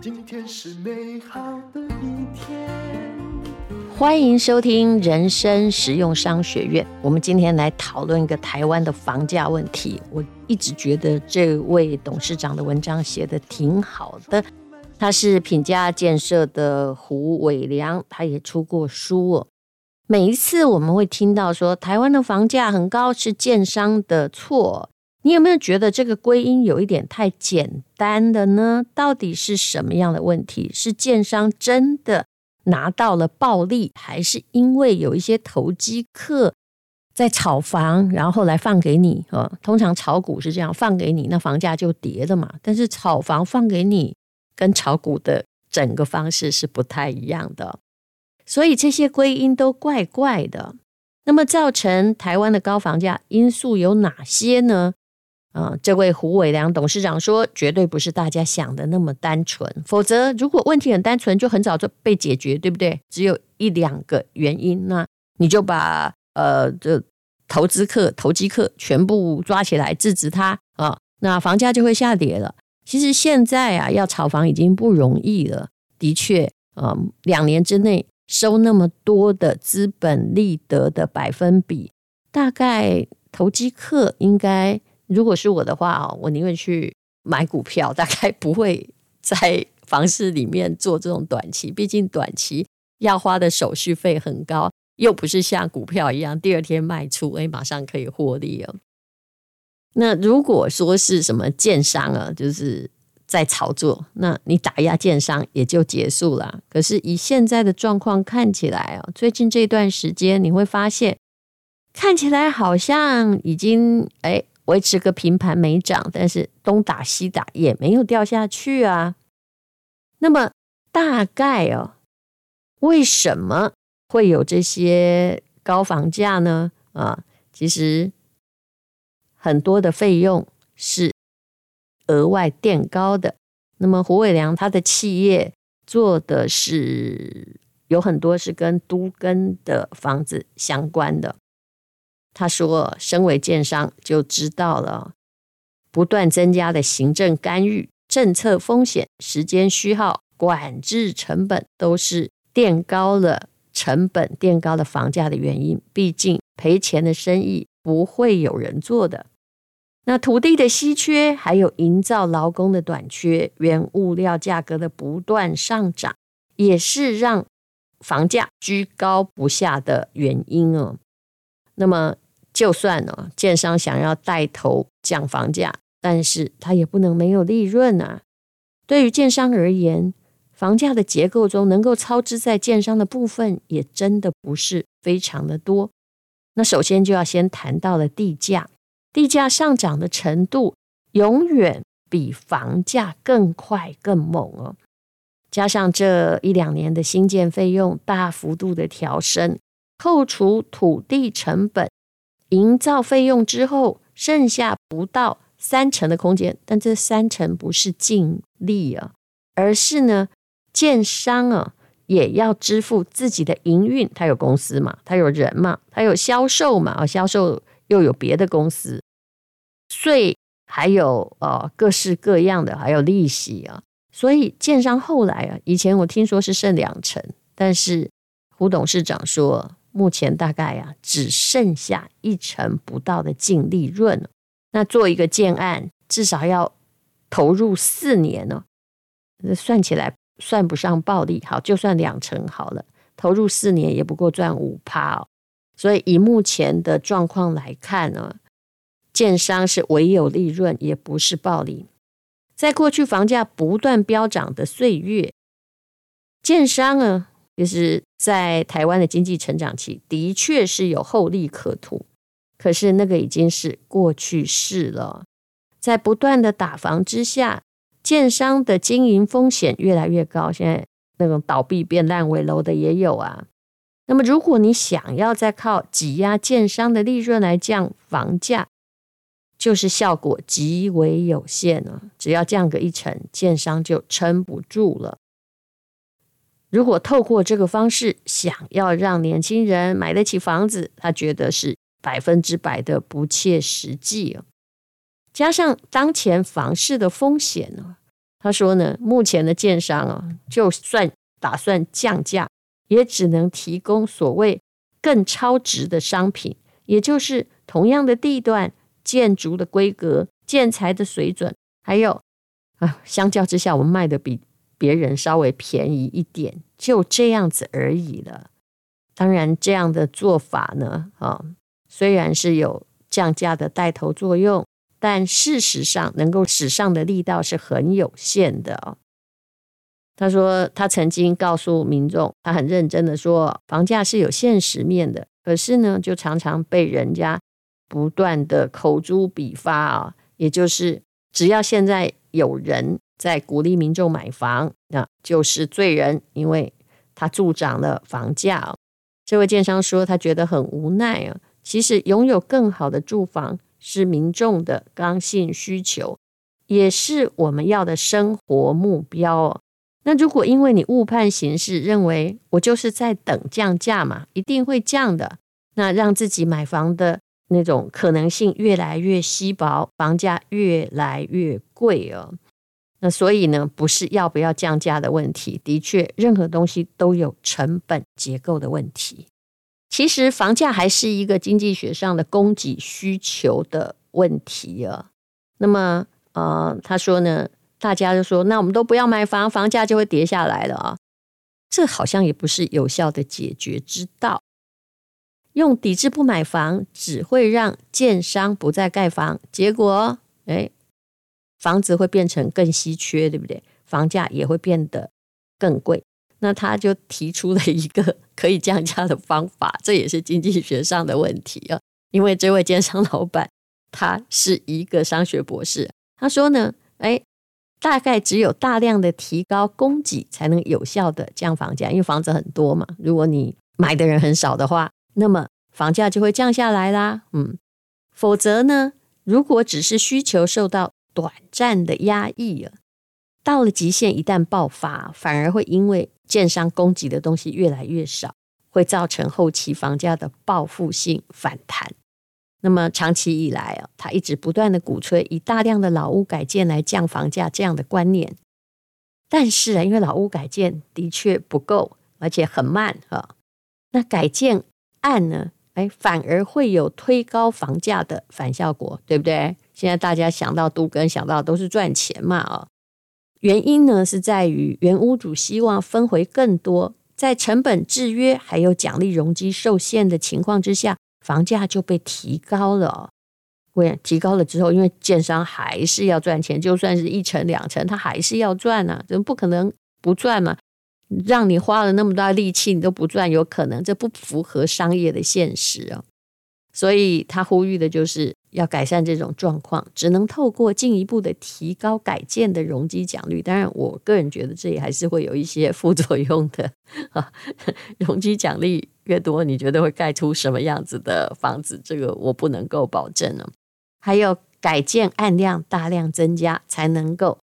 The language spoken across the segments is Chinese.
今天是美好的一天。欢迎收听人生实用商学院。我们今天来讨论一个台湾的房价问题。我一直觉得这位董事长的文章写得挺好的。他是品佳建设的胡伟良，他也出过书。每一次我们会听到说台湾的房价很高是建商的错，你有没有觉得这个归因有一点太简单的呢？到底是什么样的问题？是建商真的？拿到了暴利，还是因为有一些投机客在炒房，然后来放给你啊？通常炒股是这样，放给你，那房价就跌了嘛。但是炒房放给你，跟炒股的整个方式是不太一样的，所以这些归因都怪怪的。那么造成台湾的高房价因素有哪些呢？啊，这位胡伟良董事长说，绝对不是大家想的那么单纯。否则，如果问题很单纯，就很早就被解决，对不对？只有一两个原因，那你就把呃这投资客、投机客全部抓起来制止他啊，那房价就会下跌了。其实现在啊，要炒房已经不容易了。的确，嗯，两年之内收那么多的资本利得的百分比，大概投机客应该。如果是我的话，我宁愿去买股票，大概不会 在房市里面做这种短期。毕竟短期要花的手续费很高，又不是像股票一样第二天卖出，哎，马上可以获利哦。那如果说是什么建商啊，就是在炒作，那你打压建商也就结束了。可是以现在的状况看起来哦，最近这段时间你会发现，看起来好像已经哎。维持个平盘没涨，但是东打西打也没有掉下去啊。那么大概哦，为什么会有这些高房价呢？啊，其实很多的费用是额外垫高的。那么胡伟良他的企业做的是有很多是跟都更的房子相关的。他说：“身为建商就知道了，不断增加的行政干预、政策风险、时间虚耗、管制成本，都是垫高了成本、垫高了房价的原因。毕竟赔钱的生意不会有人做的。那土地的稀缺，还有营造劳工的短缺，原物料价格的不断上涨，也是让房价居高不下的原因哦。那么。”就算哦，建商想要带头降房价，但是他也不能没有利润啊。对于建商而言，房价的结构中能够操之在建商的部分，也真的不是非常的多。那首先就要先谈到了地价，地价上涨的程度永远比房价更快更猛哦。加上这一两年的新建费用大幅度的调升，扣除土地成本。营造费用之后，剩下不到三成的空间，但这三成不是净利啊，而是呢，建商啊也要支付自己的营运，他有公司嘛，他有人嘛，他有销售嘛，啊，销售又有别的公司，税还有呃各式各样的，还有利息啊，所以建商后来啊，以前我听说是剩两成，但是胡董事长说。目前大概呀，只剩下一成不到的净利润。那做一个建案，至少要投入四年呢。那算起来算不上暴利，好，就算两成好了，投入四年也不过赚五趴哦。所以以目前的状况来看呢，建商是唯有利润，也不是暴利。在过去房价不断飙涨的岁月，建商呢，就是在台湾的经济成长期，的确是有厚利可图，可是那个已经是过去式了。在不断的打房之下，建商的经营风险越来越高，现在那种倒闭变烂尾楼的也有啊。那么，如果你想要再靠挤压建商的利润来降房价，就是效果极为有限了。只要降个一成，建商就撑不住了。如果透过这个方式想要让年轻人买得起房子，他觉得是百分之百的不切实际。加上当前房市的风险呢，他说呢，目前的建商啊，就算打算降价，也只能提供所谓更超值的商品，也就是同样的地段、建筑的规格、建材的水准，还有啊，相较之下，我们卖的比别人稍微便宜一点，就这样子而已了。当然，这样的做法呢，啊，虽然是有降价的带头作用，但事实上能够使上的力道是很有限的哦。他说，他曾经告诉民众，他很认真的说，房价是有现实面的，可是呢，就常常被人家不断的口诛笔伐啊，也就是只要现在有人在鼓励民众买房，那就是罪人，因为他助长了房价。这位建商说，他觉得很无奈啊。其实拥有更好的住房是民众的刚性需求，也是我们要的生活目标哦。那如果因为你误判形势，认为我就是在等降价嘛，一定会降的，那让自己买房的那种可能性越来越稀薄，房价越来越贵哦。那所以呢，不是要不要降价的问题，的确，任何东西都有成本结构的问题。其实房价还是一个经济学上的供给需求的问题啊。那么，呃，他说呢，大家就说，那我们都不要买房，房价就会跌下来了啊。这好像也不是有效的解决之道。用抵制不买房，只会让建商不再盖房，结果，哎。房子会变成更稀缺，对不对？房价也会变得更贵。那他就提出了一个 可以降价的方法，这也是经济学上的问题啊。因为这位奸商老板他是一个商学博士，他说呢，哎，大概只有大量的提高供给，才能有效的降房价。因为房子很多嘛，如果你买的人很少的话，那么房价就会降下来啦。嗯，否则呢，如果只是需求受到短暂的压抑啊，到了极限，一旦爆发，反而会因为建商供给的东西越来越少，会造成后期房价的报复性反弹。那么长期以来啊，他一直不断的鼓吹以大量的老屋改建来降房价这样的观念，但是啊，因为老屋改建的确不够，而且很慢啊，那改建案呢，哎，反而会有推高房价的反效果，对不对？现在大家想到都跟，想到都是赚钱嘛啊，原因呢是在于原屋主希望分回更多，在成本制约还有奖励容积受限的情况之下，房价就被提高了。为提高了之后，因为建商还是要赚钱，就算是一成两成，他还是要赚呐，怎么不可能不赚嘛？让你花了那么大力气，你都不赚，有可能这不符合商业的现实哦。所以他呼吁的就是要改善这种状况，只能透过进一步的提高改建的容积奖励。当然，我个人觉得这也还是会有一些副作用的啊。容积奖励越多，你觉得会盖出什么样子的房子？这个我不能够保证呢。还有改建案量大量增加，才能够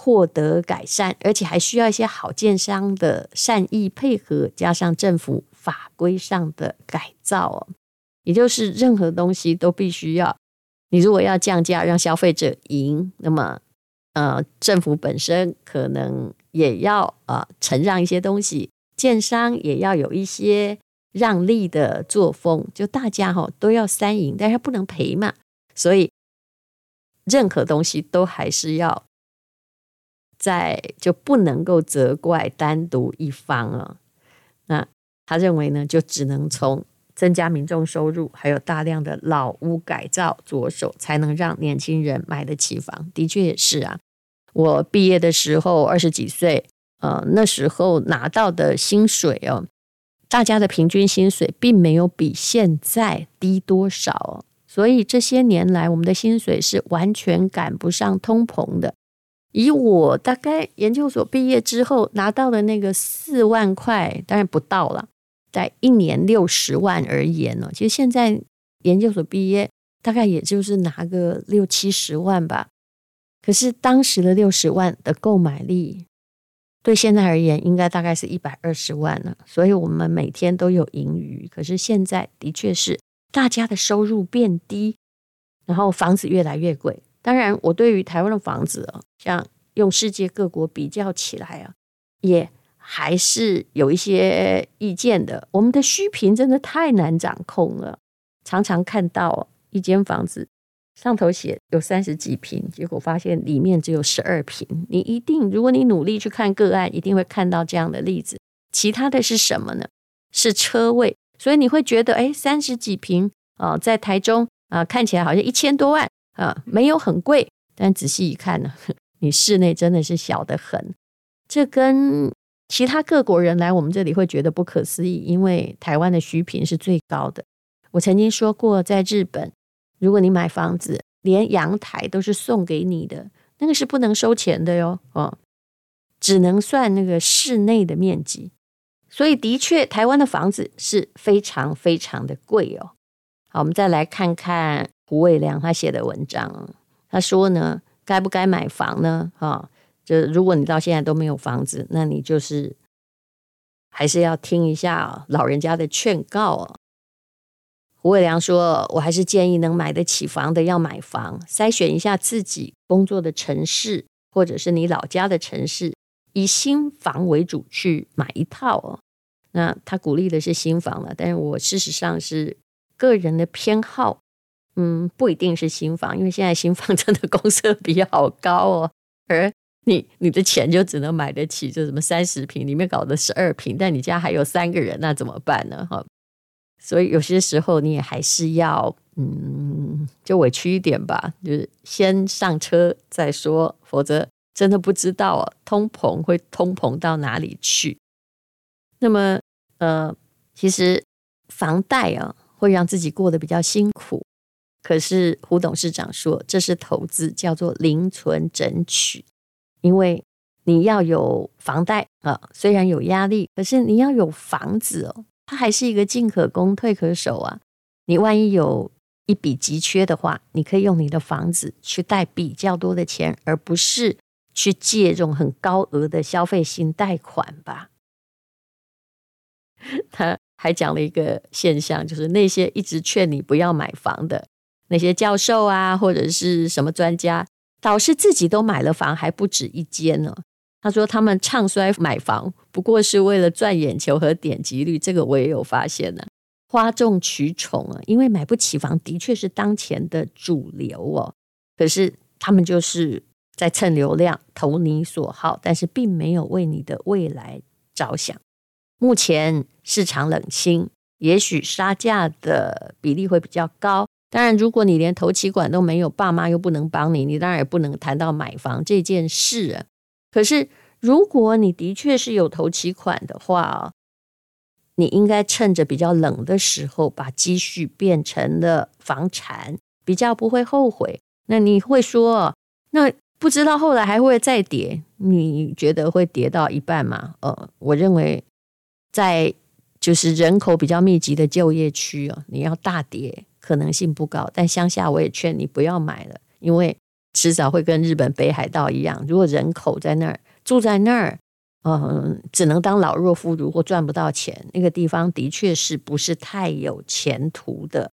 获得改善，而且还需要一些好建商的善意配合，加上政府法规上的改造哦。也就是任何东西都必须要，你如果要降价让消费者赢，那么呃政府本身可能也要呃承让一些东西，建商也要有一些让利的作风，就大家哈都要三赢，但是不能赔嘛，所以任何东西都还是要在就不能够责怪单独一方啊。那他认为呢，就只能从。增加民众收入，还有大量的老屋改造着手，才能让年轻人买得起房。的确也是啊，我毕业的时候二十几岁，呃，那时候拿到的薪水哦，大家的平均薪水并没有比现在低多少哦，所以这些年来，我们的薪水是完全赶不上通膨的。以我大概研究所毕业之后拿到的那个四万块，当然不到了。在一年六十万而言呢，其实现在研究所毕业大概也就是拿个六七十万吧。可是当时的六十万的购买力，对现在而言应该大概是一百二十万了。所以我们每天都有盈余。可是现在的确是大家的收入变低，然后房子越来越贵，当然，我对于台湾的房子啊，像用世界各国比较起来啊，也还是有一些意见的。我们的虚平真的太难掌控了，常常看到一间房子上头写有三十几平，结果发现里面只有十二平。你一定，如果你努力去看个案，一定会看到这样的例子。其他的是什么呢？是车位。所以你会觉得，哎，三十几平啊，在台中啊，看起来好像一千多万啊，没有很贵。但仔细一看呢，你室内真的是小得很。这跟其他各国人来我们这里会觉得不可思议，因为台湾的虚坪是最高的。我曾经说过，在日本，如果你买房子，连阳台都是送给你的，那个是不能收钱的哟，哦，只能算那个室内的面积。所以，的确，台湾的房子是非常非常的贵哦。好，我们再来看看胡伟良他写的文章。他说呢，该不该买房呢？哈，就如果你到现在都没有房子，那你就是还是要听一下老人家的劝告哦。胡伟良说：“我还是建议能买得起房的要买房，筛选一下自己工作的城市，或者是你老家的城市。”以新房为主去买一套哦，那他鼓励的是新房了，但是我事实上是个人的偏好，嗯，不一定是新房，因为现在新房 真的公设比好高哦，而你你的钱就只能买得起，就什么三十平里面搞的十二平，但你家还有三个人，那怎么办呢？哈，所以有些时候你也还是要，嗯，就委屈一点吧，就是先上车再说，否则。真的不知道啊，通膨会通膨到哪里去？那么，呃，其实房贷啊会让自己过得比较辛苦。可是胡董事长说，这是投资，叫做零存整取。因为你要有房贷啊，虽然有压力，可是你要有房子哦，它还是一个进可攻退可守啊。你万一有一笔急缺的话，你可以用你的房子去贷比较多的钱，而不是。去借这种很高额的消费性贷款吧。他还讲了一个现象，就是那些一直劝你不要买房的那些教授啊，或者是什么专家，导师自己都买了房，还不止一间呢。他说他们唱衰买房，不过是为了赚眼球和点击率。这个我也有发现呢，哗众取宠啊，因为买不起房的确是当前的主流哦。可是他们就是。在蹭流量，投你所好，但是并没有为你的未来着想。目前市场冷清，也许杀价的比例会比较高。当然，如果你连头期款都没有，爸妈又不能帮你，你当然也不能谈到买房这件事。可是，如果你的确是有头期款的话，你应该趁着比较冷的时候，把积蓄变成了房产，比较不会后悔。那你会说，那？不知道后来还会再跌，你觉得会跌到一半吗？呃，我认为在就是人口比较密集的就业区哦，你要大跌可能性不高。但乡下我也劝你不要买了，因为迟早会跟日本北海道一样，如果人口在那儿住在那儿，嗯、只能当老弱妇孺或赚不到钱，那个地方的确是不是太有前途的。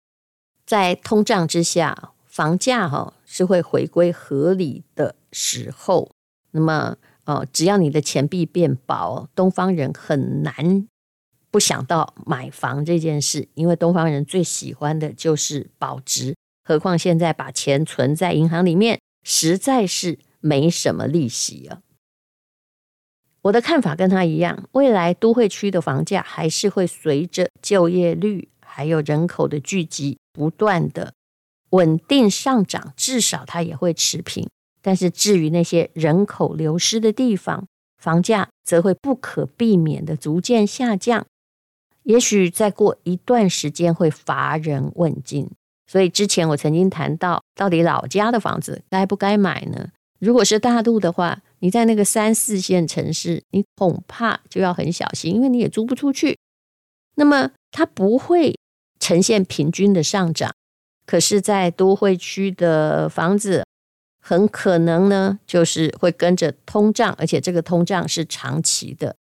在通胀之下，房价哈。是会回归合理的时候，那么呃，只要你的钱币变薄，东方人很难不想到买房这件事，因为东方人最喜欢的就是保值，何况现在把钱存在银行里面，实在是没什么利息啊。我的看法跟他一样，未来都会区的房价还是会随着就业率还有人口的聚集不断的。稳定上涨，至少它也会持平。但是至于那些人口流失的地方，房价则会不可避免的逐渐下降。也许再过一段时间会乏人问津。所以之前我曾经谈到，到底老家的房子该不该买呢？如果是大陆的话，你在那个三四线城市，你恐怕就要很小心，因为你也租不出去。那么它不会呈现平均的上涨。可是，在都会区的房子，很可能呢，就是会跟着通胀，而且这个通胀是长期的。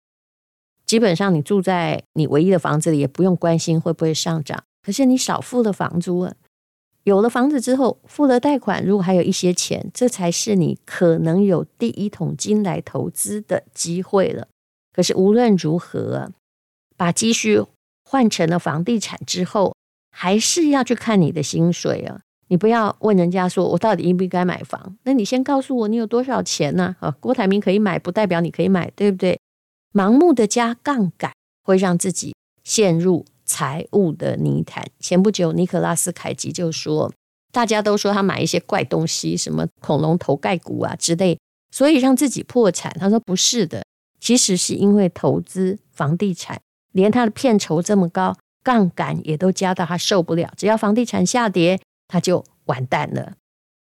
基本上，你住在你唯一的房子里，也不用关心会不会上涨。可是，你少付了房租啊，有了房子之后，付了贷款，如果还有一些钱，这才是你可能有第一桶金来投资的机会了。可是无论如何，把积蓄换成了房地产之后，还是要去看你的薪水啊！你不要问人家说我到底应不应该买房，那你先告诉我你有多少钱呢？啊，郭台铭可以买，不代表你可以买，对不对？盲目的加杠杆会让自己陷入。财务的泥潭。前不久，尼可拉斯凯奇就说，大家都说他买一些怪东西，什么恐龙头盖骨啊之类，所以让自己破产。他说不是的，其实是因为投资房地产，连他的片酬这么高，杠杆也都加到他受不了。只要房地产下跌，他就完蛋了。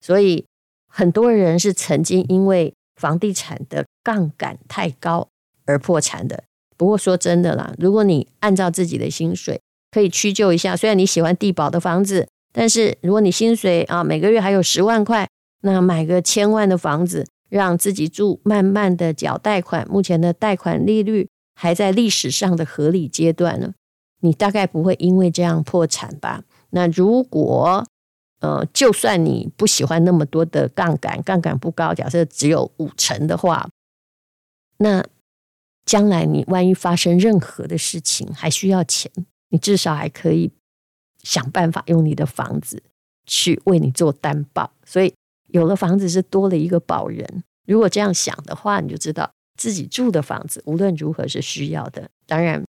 所以很多人是曾经因为房地产的杠杆太高而破产的。不过说真的啦，如果你按照自己的薪水可以屈就一下，虽然你喜欢地宝的房子，但是如果你薪水啊每个月还有十万块，那买个千万的房子让自己住，慢慢的缴贷款，目前的贷款利率还在历史上的合理阶段呢，你大概不会因为这样破产吧？那如果呃，就算你不喜欢那么多的杠杆，杠杆不高，假设只有五成的话，那。将来你万一发生任何的事情，还需要钱，你至少还可以想办法用你的房子去为你做担保。所以有了房子是多了一个保人。如果这样想的话，你就知道自己住的房子无论如何是需要的。当然，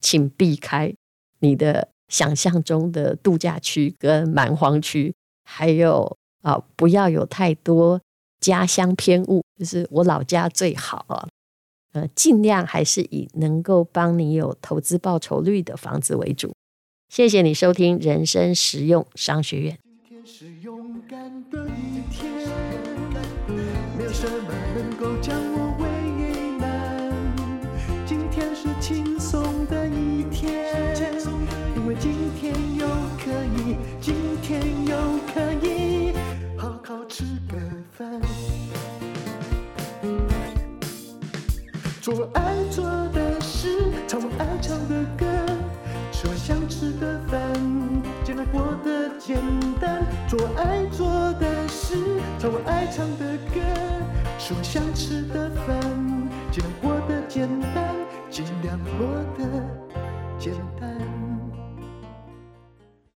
请避开你的想象中的度假区跟蛮荒区，还有啊，不要有太多家乡偏误，就是我老家最好啊。呃，尽量还是以能够帮你有投资报酬率的房子为主。谢谢你收听人生实用商学院。今天是勇敢的一天，没有什么能够将